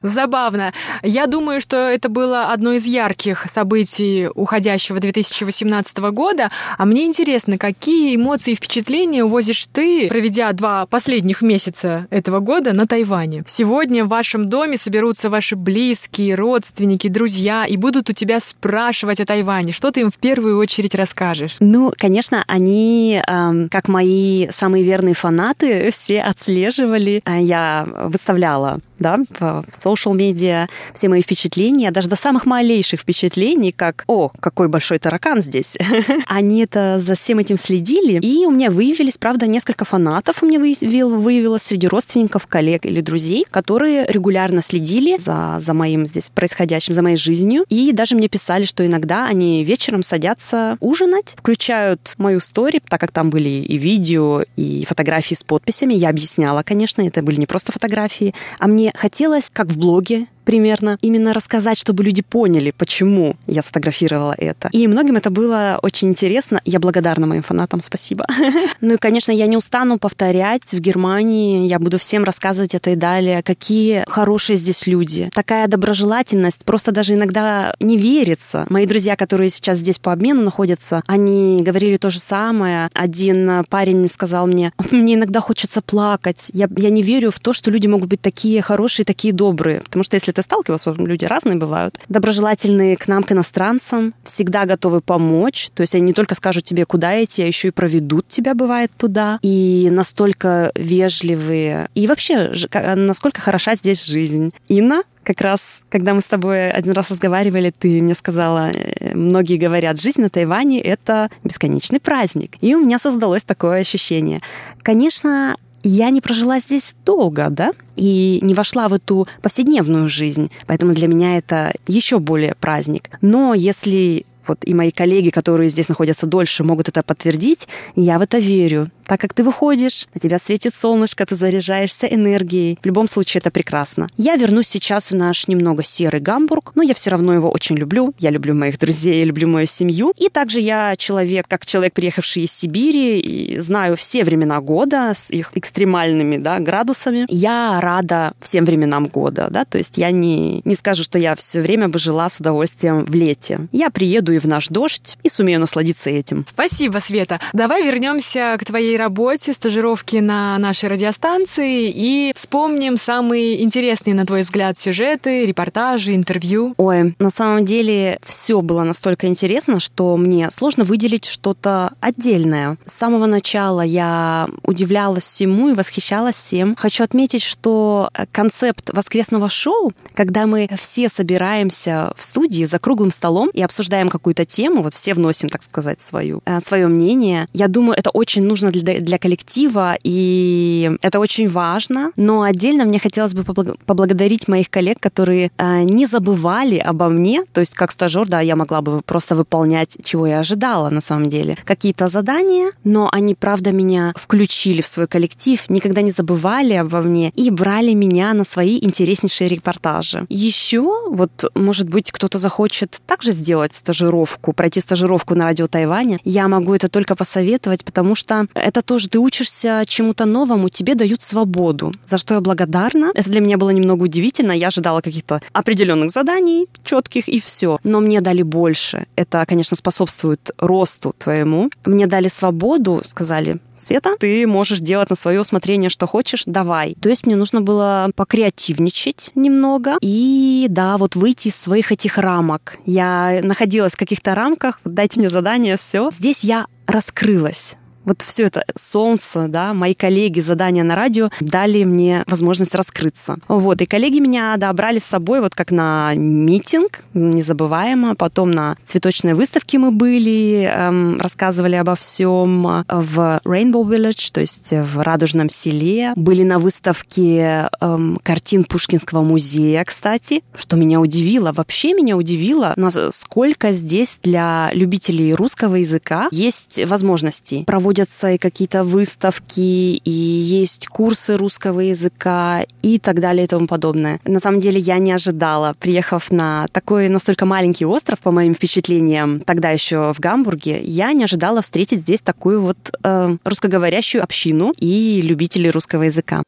Забавно. Я думаю, что это было одно из ярких событий уходящего 2018 года. А мне интересно, какие эмоции и впечатления увозишь ты, проведя два последних месяца этого года на Тайване? Сегодня в вашем доме соберутся ваши близкие, родственники, друзья и будут у тебя спрашивать о Тайване. Что ты им в первую очередь расскажешь? Ну, конечно, они, эм, как мои самые верные фанаты, все отслеживали. Э, Я выставляла да, в social медиа все мои впечатления, даже до самых малейших впечатлений, как «О, какой большой таракан здесь!» [LAUGHS] Они это за всем этим следили, и у меня выявились, правда, несколько фанатов у меня выявил, выявилось среди родственников, коллег или друзей, которые регулярно следили за, за моим здесь происходящим, за моей жизнью, и даже мне писали, что иногда они вечером садятся ужинать, включают мою стори, так как там были и видео, и фотографии с подписями. Я объясняла, конечно, это были не просто фотографии, а мне хотелось, как в блоге, примерно, именно рассказать, чтобы люди поняли, почему я сфотографировала это. И многим это было очень интересно. Я благодарна моим фанатам, спасибо. [LAUGHS] Ну и, конечно, я не устану повторять в Германии, я буду всем рассказывать это и далее, какие хорошие здесь люди. Такая доброжелательность, просто даже иногда не верится. Мои друзья, которые сейчас здесь по обмену находятся, они говорили то же самое. Один парень сказал мне, мне иногда хочется плакать. Я, я не верю в то, что люди могут быть такие хорошие, такие добрые. Потому что если ты сталкивался, люди разные бывают, доброжелательные к нам, к иностранцам, всегда готовы помочь. То есть они не только скажут тебе, куда идти, а еще и проведут тебя, бывает, туда. И настолько вежливые. И вообще, насколько хороша здесь жизнь. Инна, как раз, когда мы с тобой один раз разговаривали, ты мне сказала, э, многие говорят, жизнь на Тайване — это бесконечный праздник. И у меня создалось такое ощущение. Конечно, я не прожила здесь долго, да, и не вошла в эту повседневную жизнь, поэтому для меня это еще более праздник. Но если вот и мои коллеги, которые здесь находятся дольше, могут это подтвердить, я в это верю так как ты выходишь, на тебя светит солнышко, ты заряжаешься энергией. В любом случае это прекрасно. Я вернусь сейчас в наш немного серый Гамбург, но я все равно его очень люблю. Я люблю моих друзей, я люблю мою семью. И также я человек, как человек, приехавший из Сибири, и знаю все времена года с их экстремальными да, градусами. Я рада всем временам года, да, то есть я не, не скажу, что я все время бы жила с удовольствием в лете. Я приеду и в наш дождь и сумею насладиться этим. Спасибо, Света. Давай вернемся к твоей работе, стажировке на нашей радиостанции и вспомним самые интересные, на твой взгляд, сюжеты, репортажи, интервью. Ой, на самом деле все было настолько интересно, что мне сложно выделить что-то отдельное. С самого начала я удивлялась всему и восхищалась всем. Хочу отметить, что концепт воскресного шоу, когда мы все собираемся в студии за круглым столом и обсуждаем какую-то тему, вот все вносим, так сказать, свою, э, свое мнение, я думаю, это очень нужно для для коллектива, и это очень важно. Но отдельно мне хотелось бы поблагодарить моих коллег, которые а, не забывали обо мне, то есть как стажер, да, я могла бы просто выполнять, чего я ожидала на самом деле, какие-то задания, но они, правда, меня включили в свой коллектив, никогда не забывали обо мне и брали меня на свои интереснейшие репортажи. Еще, вот, может быть, кто-то захочет также сделать стажировку, пройти стажировку на радио Тайваня, я могу это только посоветовать, потому что это тоже ты учишься чему-то новому, тебе дают свободу, за что я благодарна. Это для меня было немного удивительно. Я ожидала каких-то определенных заданий, четких, и все. Но мне дали больше. Это, конечно, способствует росту твоему. Мне дали свободу, сказали, Света, ты можешь делать на свое усмотрение, что хочешь, давай. То есть мне нужно было покреативничать немного и, да, вот выйти из своих этих рамок. Я находилась в каких-то рамках, дайте мне задание, все. Здесь я раскрылась вот все это солнце, да, мои коллеги, задания на радио дали мне возможность раскрыться. Вот, и коллеги меня, да, брали с собой вот как на митинг, незабываемо, потом на цветочной выставке мы были, эм, рассказывали обо всем в Rainbow Village, то есть в Радужном селе, были на выставке эм, картин Пушкинского музея, кстати, что меня удивило, вообще меня удивило, насколько здесь для любителей русского языка есть возможности проводить проводятся и какие-то выставки, и есть курсы русского языка и так далее и тому подобное. На самом деле я не ожидала, приехав на такой настолько маленький остров, по моим впечатлениям, тогда еще в Гамбурге, я не ожидала встретить здесь такую вот э, русскоговорящую общину и любителей русского языка.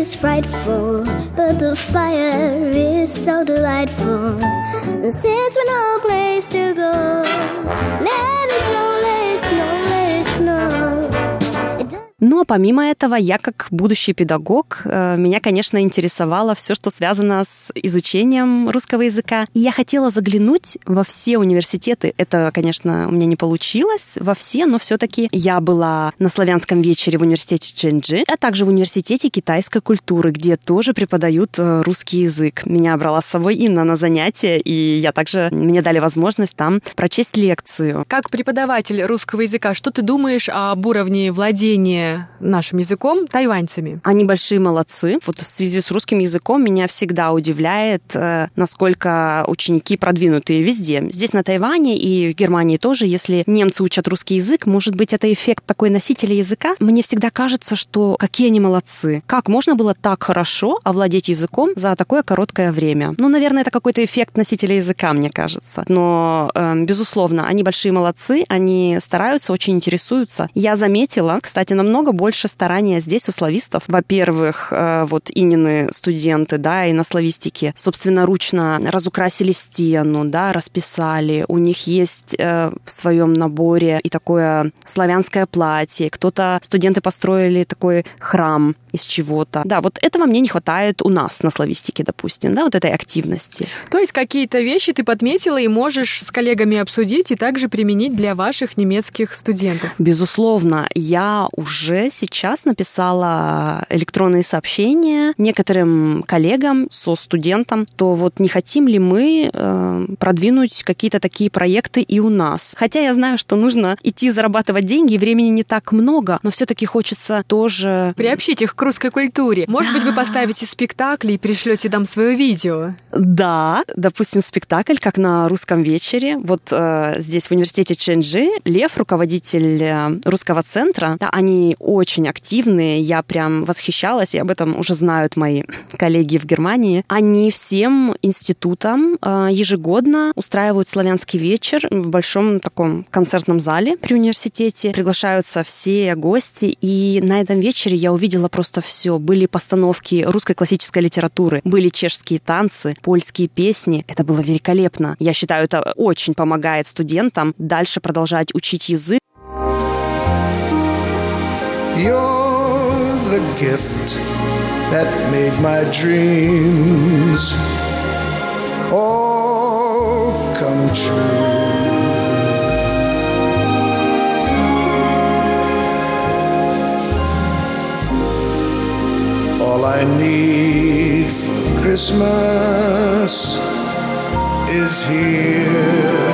is frightful, but the fire is so delightful. Since we're no place to go, let us know, snow. Know. Но помимо этого, я как будущий педагог, э, меня, конечно, интересовало все, что связано с изучением русского языка. И я хотела заглянуть во все университеты. Это, конечно, у меня не получилось во все, но все-таки я была на славянском вечере в университете Чэньчжи, а также в университете китайской культуры, где тоже преподают э, русский язык. Меня брала с собой Инна на занятия, и я также, мне дали возможность там прочесть лекцию. Как преподаватель русского языка, что ты думаешь об уровне владения нашим языком тайваньцами? Они большие молодцы. Вот в связи с русским языком меня всегда удивляет, э, насколько ученики продвинутые везде. Здесь на Тайване и в Германии тоже, если немцы учат русский язык, может быть, это эффект такой носителя языка. Мне всегда кажется, что какие они молодцы. Как можно было так хорошо овладеть языком за такое короткое время? Ну, наверное, это какой-то эффект носителя языка, мне кажется. Но, э, безусловно, они большие молодцы, они стараются, очень интересуются. Я заметила, кстати, намного больше старания здесь у славистов. Во-первых, э, вот Инины студенты, да, и на славистике собственноручно разукрасили стену, да, расписали. У них есть э, в своем наборе и такое славянское платье. Кто-то, студенты построили такой храм из чего-то. Да, вот этого мне не хватает у нас на славистике, допустим, да, вот этой активности. То есть какие-то вещи ты подметила и можешь с коллегами обсудить и также применить для ваших немецких студентов? Безусловно, я уже сейчас написала электронные сообщения некоторым коллегам, со студентам, то вот не хотим ли мы э, продвинуть какие-то такие проекты и у нас. Хотя я знаю, что нужно идти зарабатывать деньги, и времени не так много, но все-таки хочется тоже... Приобщить их к русской культуре. Может быть, вы [GASPS] поставите спектакль и пришлете там свое видео? Да, допустим, спектакль, как на русском вечере. Вот э, здесь в университете Чэньчжи Лев, руководитель э, русского центра, да, они очень активные, я прям восхищалась, и об этом уже знают мои [CLEARS THROAT] коллеги в Германии. Они всем институтам э, ежегодно устраивают славянский вечер в большом таком концертном зале при университете. Приглашаются все гости, и на этом вечере я увидела просто все. Были постановки русской классической литературы, были чешские танцы, польские песни. Это было великолепно. Я считаю, это очень помогает студентам дальше продолжать учить язык. You're the gift that made my dreams all come true. All I need for Christmas is here.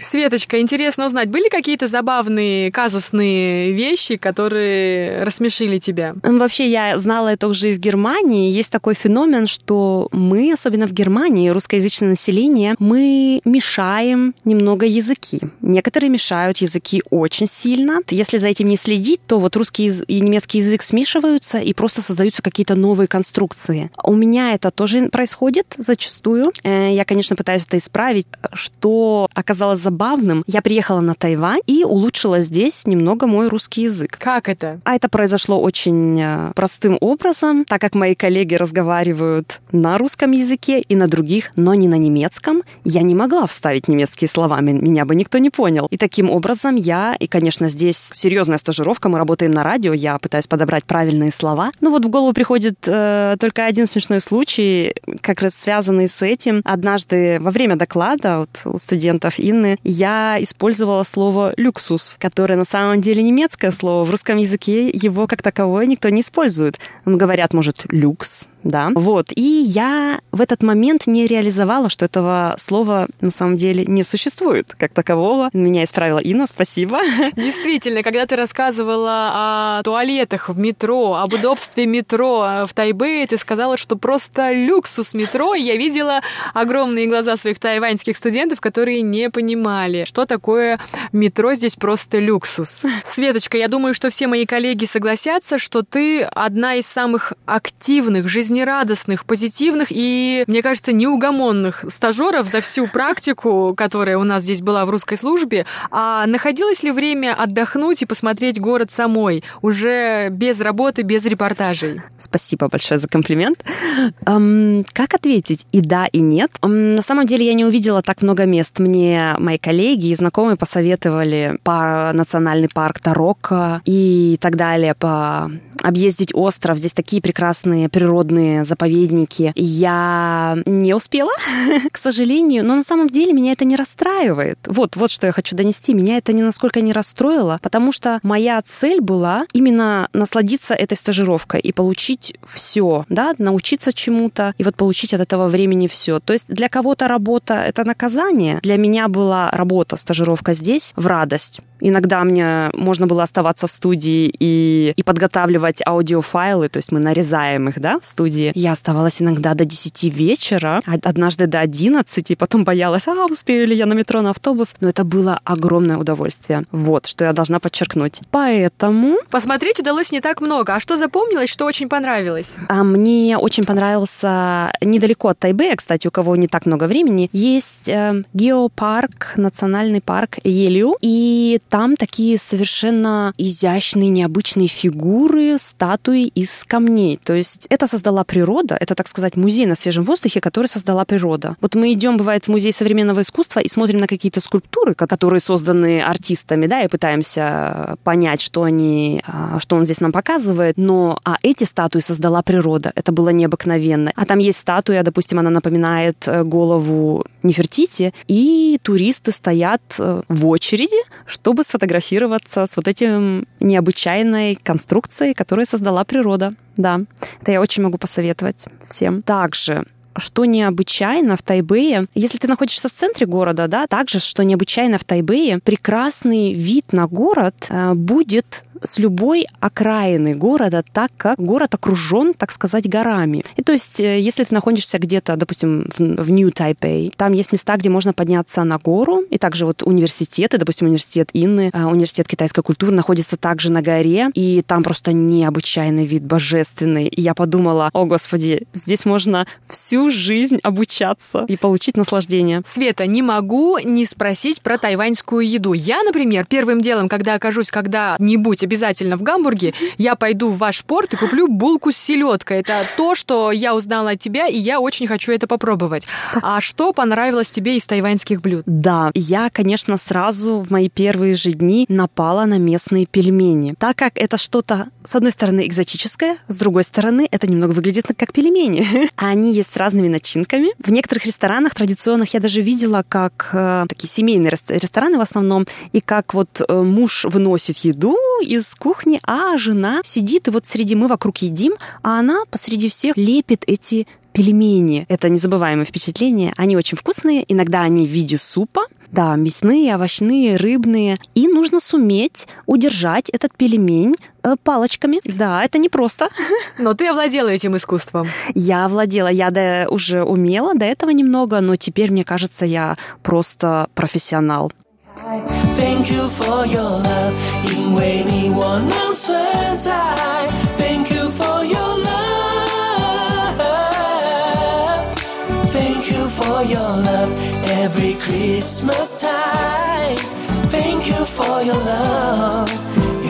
Светочка, интересно узнать, были какие-то забавные казусные вещи, которые рассмешили тебя? Вообще, я знала это уже и в Германии. Есть такой феномен, что мы, особенно в Германии, русскоязычное население, мы мешаем немного языки. Некоторые мешают языки очень сильно. Если за этим не следить, то вот русский и немецкий язык смешиваются и просто создаются какие-то новые конструкции. У меня это тоже происходит зачастую. Э, Я, конечно, пытаюсь это исправить. Что оказалось забавным, я приехала на Тайвань и улучшила здесь немного мой русский язык. Как это? А это произошло очень э, простым образом, так как мои коллеги разговаривают на русском языке и на других, но не на немецком, я не могла вставить немецкие слова, меня бы никто не понял. И таким образом я, и, конечно, здесь серьезная стажировка, мы работаем на радио, я пытаюсь подобрать правильные слова. Ну вот в голову приходит э, только один смешной случай, как раз связанный с этим. Однажды во время доклада вот, у студентов Инны я использовала слово «люксус», которое на самом деле немецкое слово. В русском языке его как таковое никто не использует. Ну, Говорят, может, «люкс», да. Вот. И я в этот момент не реализовала, что этого слова на самом деле не существует как такового. Меня исправила Инна, спасибо. [LAUGHS] Действительно, когда ты рассказывала о туалетах в метро, об удобстве метро в Тайбэе, ты сказала, что просто люксус метро. И я видела огромные глаза своих тайваньских студентов, которые не понимали, что такое метро здесь просто люксус. [LAUGHS] Светочка, я думаю, что все мои коллеги согласятся, что ты одна из самых активных, жизнерадостных жизнерадостных, позитивных и, мне кажется, неугомонных стажеров за всю практику, которая у нас здесь была в русской службе. А находилось ли время отдохнуть и посмотреть город самой, уже без работы, без репортажей? Спасибо большое за комплимент. Эм, как ответить? И да, и нет. Эм, на самом деле я не увидела так много мест. Мне мои коллеги и знакомые посоветовали по национальный парк Тарокко и так далее, по объездить остров. Здесь такие прекрасные природные заповедники. Я не успела, [LAUGHS] к сожалению, но на самом деле меня это не расстраивает. Вот, вот что я хочу донести. Меня это ни насколько не расстроило, потому что моя цель была именно насладиться этой стажировкой и получить все, да, научиться чему-то и вот получить от этого времени все. То есть для кого-то работа — это наказание. Для меня была работа, стажировка здесь в радость. Иногда мне можно было оставаться в студии и, и подготавливать аудиофайлы, то есть мы нарезаем их, да, в студии. Я оставалась иногда до 10 вечера, однажды до 11, и потом боялась, а, успею ли я на метро, на автобус. Но это было огромное удовольствие. Вот, что я должна подчеркнуть. Поэтому... Посмотреть удалось не так много. А что запомнилось, что очень понравилось? А мне очень понравился недалеко от Тайбэя, кстати, у кого не так много времени, есть э, геопарк, национальный парк Елю, и там такие совершенно изящные, необычные фигуры, статуи из камней. То есть это создала природа, это, так сказать, музей на свежем воздухе, который создала природа. Вот мы идем, бывает, в музей современного искусства и смотрим на какие-то скульптуры, которые созданы артистами, да, и пытаемся понять, что они, а, что он здесь нам показывает. Но а эти статуи создала природа. Это было необыкновенно. А там есть статуя, допустим, она напоминает э, голову Нефертити, и туристы стоят э, в очереди, чтобы сфотографироваться с вот этим необычайной конструкцией, которую создала природа. Да, это я очень могу посоветовать всем. Также что необычайно в Тайбэе, если ты находишься в центре города, да, также, что необычайно в Тайбэе, прекрасный вид на город э, будет с любой окраины города, так как город окружен, так сказать, горами. И то есть, э, если ты находишься где-то, допустим, в Нью Тайпей, там есть места, где можно подняться на гору, и также вот университеты, допустим, университет Инны, э, университет китайской культуры находится также на горе, и там просто необычайный вид, божественный. И я подумала, о, господи, здесь можно всю жизнь обучаться и получить наслаждение. Света, не могу не спросить про тайваньскую еду. Я, например, первым делом, когда окажусь когда-нибудь обязательно в Гамбурге, я пойду в ваш порт и куплю булку с селедкой. Это то, что я узнала от тебя, и я очень хочу это попробовать. А что понравилось тебе из тайваньских блюд? Да, я, конечно, сразу в мои первые же дни напала на местные пельмени. Так как это что-то, с одной стороны, экзотическое, с другой стороны, это немного выглядит как пельмени. [LAUGHS] Они есть с разными начинками. В некоторых ресторанах традиционных я даже видела, как э, такие семейные рестораны в основном, и как вот э, муж выносит еду из кухни, а жена сидит, и вот среди мы вокруг едим, а она посреди всех лепит эти пельмени. Это незабываемое впечатление. Они очень вкусные. Иногда они в виде супа. Да, мясные, овощные, рыбные. И нужно суметь удержать этот пельмень э, палочками. Да, это непросто. [LAUGHS] Но ты овладела этим искусством. Я овладела. Я да, уже умела до этого немного, но теперь, мне кажется, я просто профессионал. Thank you for your love，因为你我能存在。Thank you for your love，Thank you for your love every Christmas time。Thank you for your love，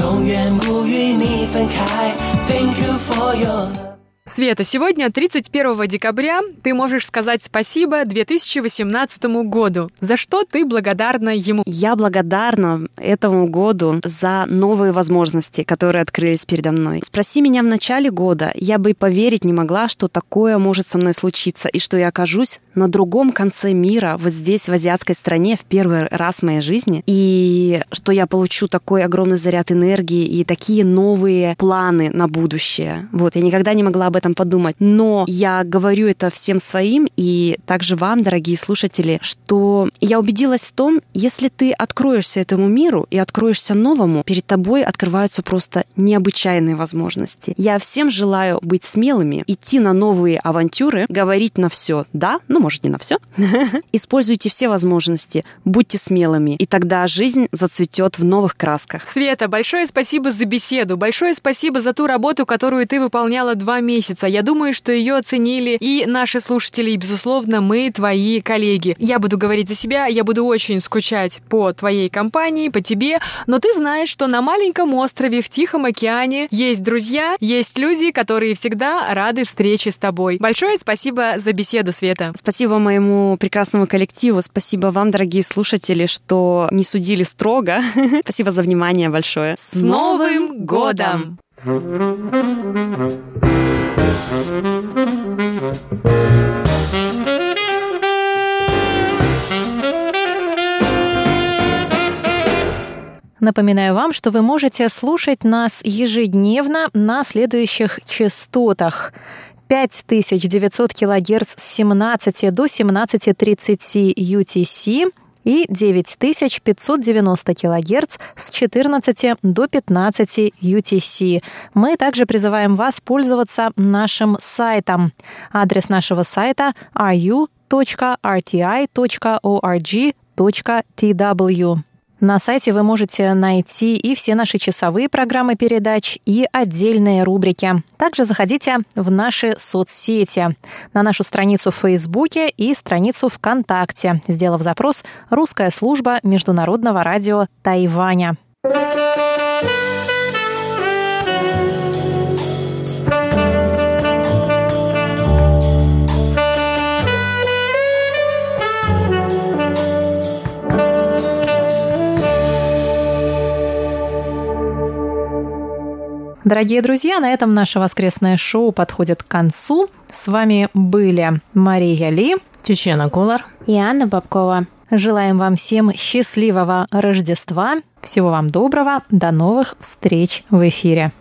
永远不与你分开。Thank you for your。Света, сегодня, 31 декабря, ты можешь сказать спасибо 2018 году. За что ты благодарна ему? Я благодарна этому году за новые возможности, которые открылись передо мной. Спроси меня в начале года, я бы и поверить не могла, что такое может со мной случиться, и что я окажусь на другом конце мира, вот здесь, в азиатской стране, в первый раз в моей жизни, и что я получу такой огромный заряд энергии и такие новые планы на будущее. Вот, я никогда не могла об этом подумать. Но я говорю это всем своим и также вам, дорогие слушатели, что я убедилась в том, если ты откроешься этому миру и откроешься новому, перед тобой открываются просто необычайные возможности. Я всем желаю быть смелыми, идти на новые авантюры, говорить на все да, ну, может, не на все. [LAUGHS] Используйте все возможности, будьте смелыми, и тогда жизнь зацветет в новых красках. Света, большое спасибо за беседу, большое спасибо за ту работу, которую ты выполняла два месяца месяца. Я думаю, что ее оценили и наши слушатели, и, безусловно, мы, твои коллеги. Я буду говорить за себя, я буду очень скучать по твоей компании, по тебе, но ты знаешь, что на маленьком острове в Тихом океане есть друзья, есть люди, которые всегда рады встрече с тобой. Большое спасибо за беседу, Света. Спасибо моему прекрасному коллективу, спасибо вам, дорогие слушатели, что не судили строго. [LAUGHS] Спасибо за внимание большое. С Новым годом! Напоминаю вам, что вы можете слушать нас ежедневно на следующих частотах. 5900 кГц с 17 до 17.30 UTC и 9590 кГц с 14 до 15 UTC. Мы также призываем вас пользоваться нашим сайтом. Адрес нашего сайта ru.rti.org.tw. На сайте вы можете найти и все наши часовые программы передач, и отдельные рубрики. Также заходите в наши соцсети, на нашу страницу в Фейсбуке и страницу ВКонтакте, сделав запрос «Русская служба международного радио Тайваня». Дорогие друзья, на этом наше воскресное шоу подходит к концу. С вами были Мария Ли, Чечена Кулар и Анна Бабкова. Желаем вам всем счастливого Рождества. Всего вам доброго. До новых встреч в эфире.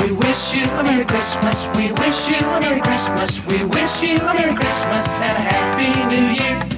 We wish you a Merry Christmas. We wish you a Merry Christmas. We wish you a Merry Christmas and a Happy New Year.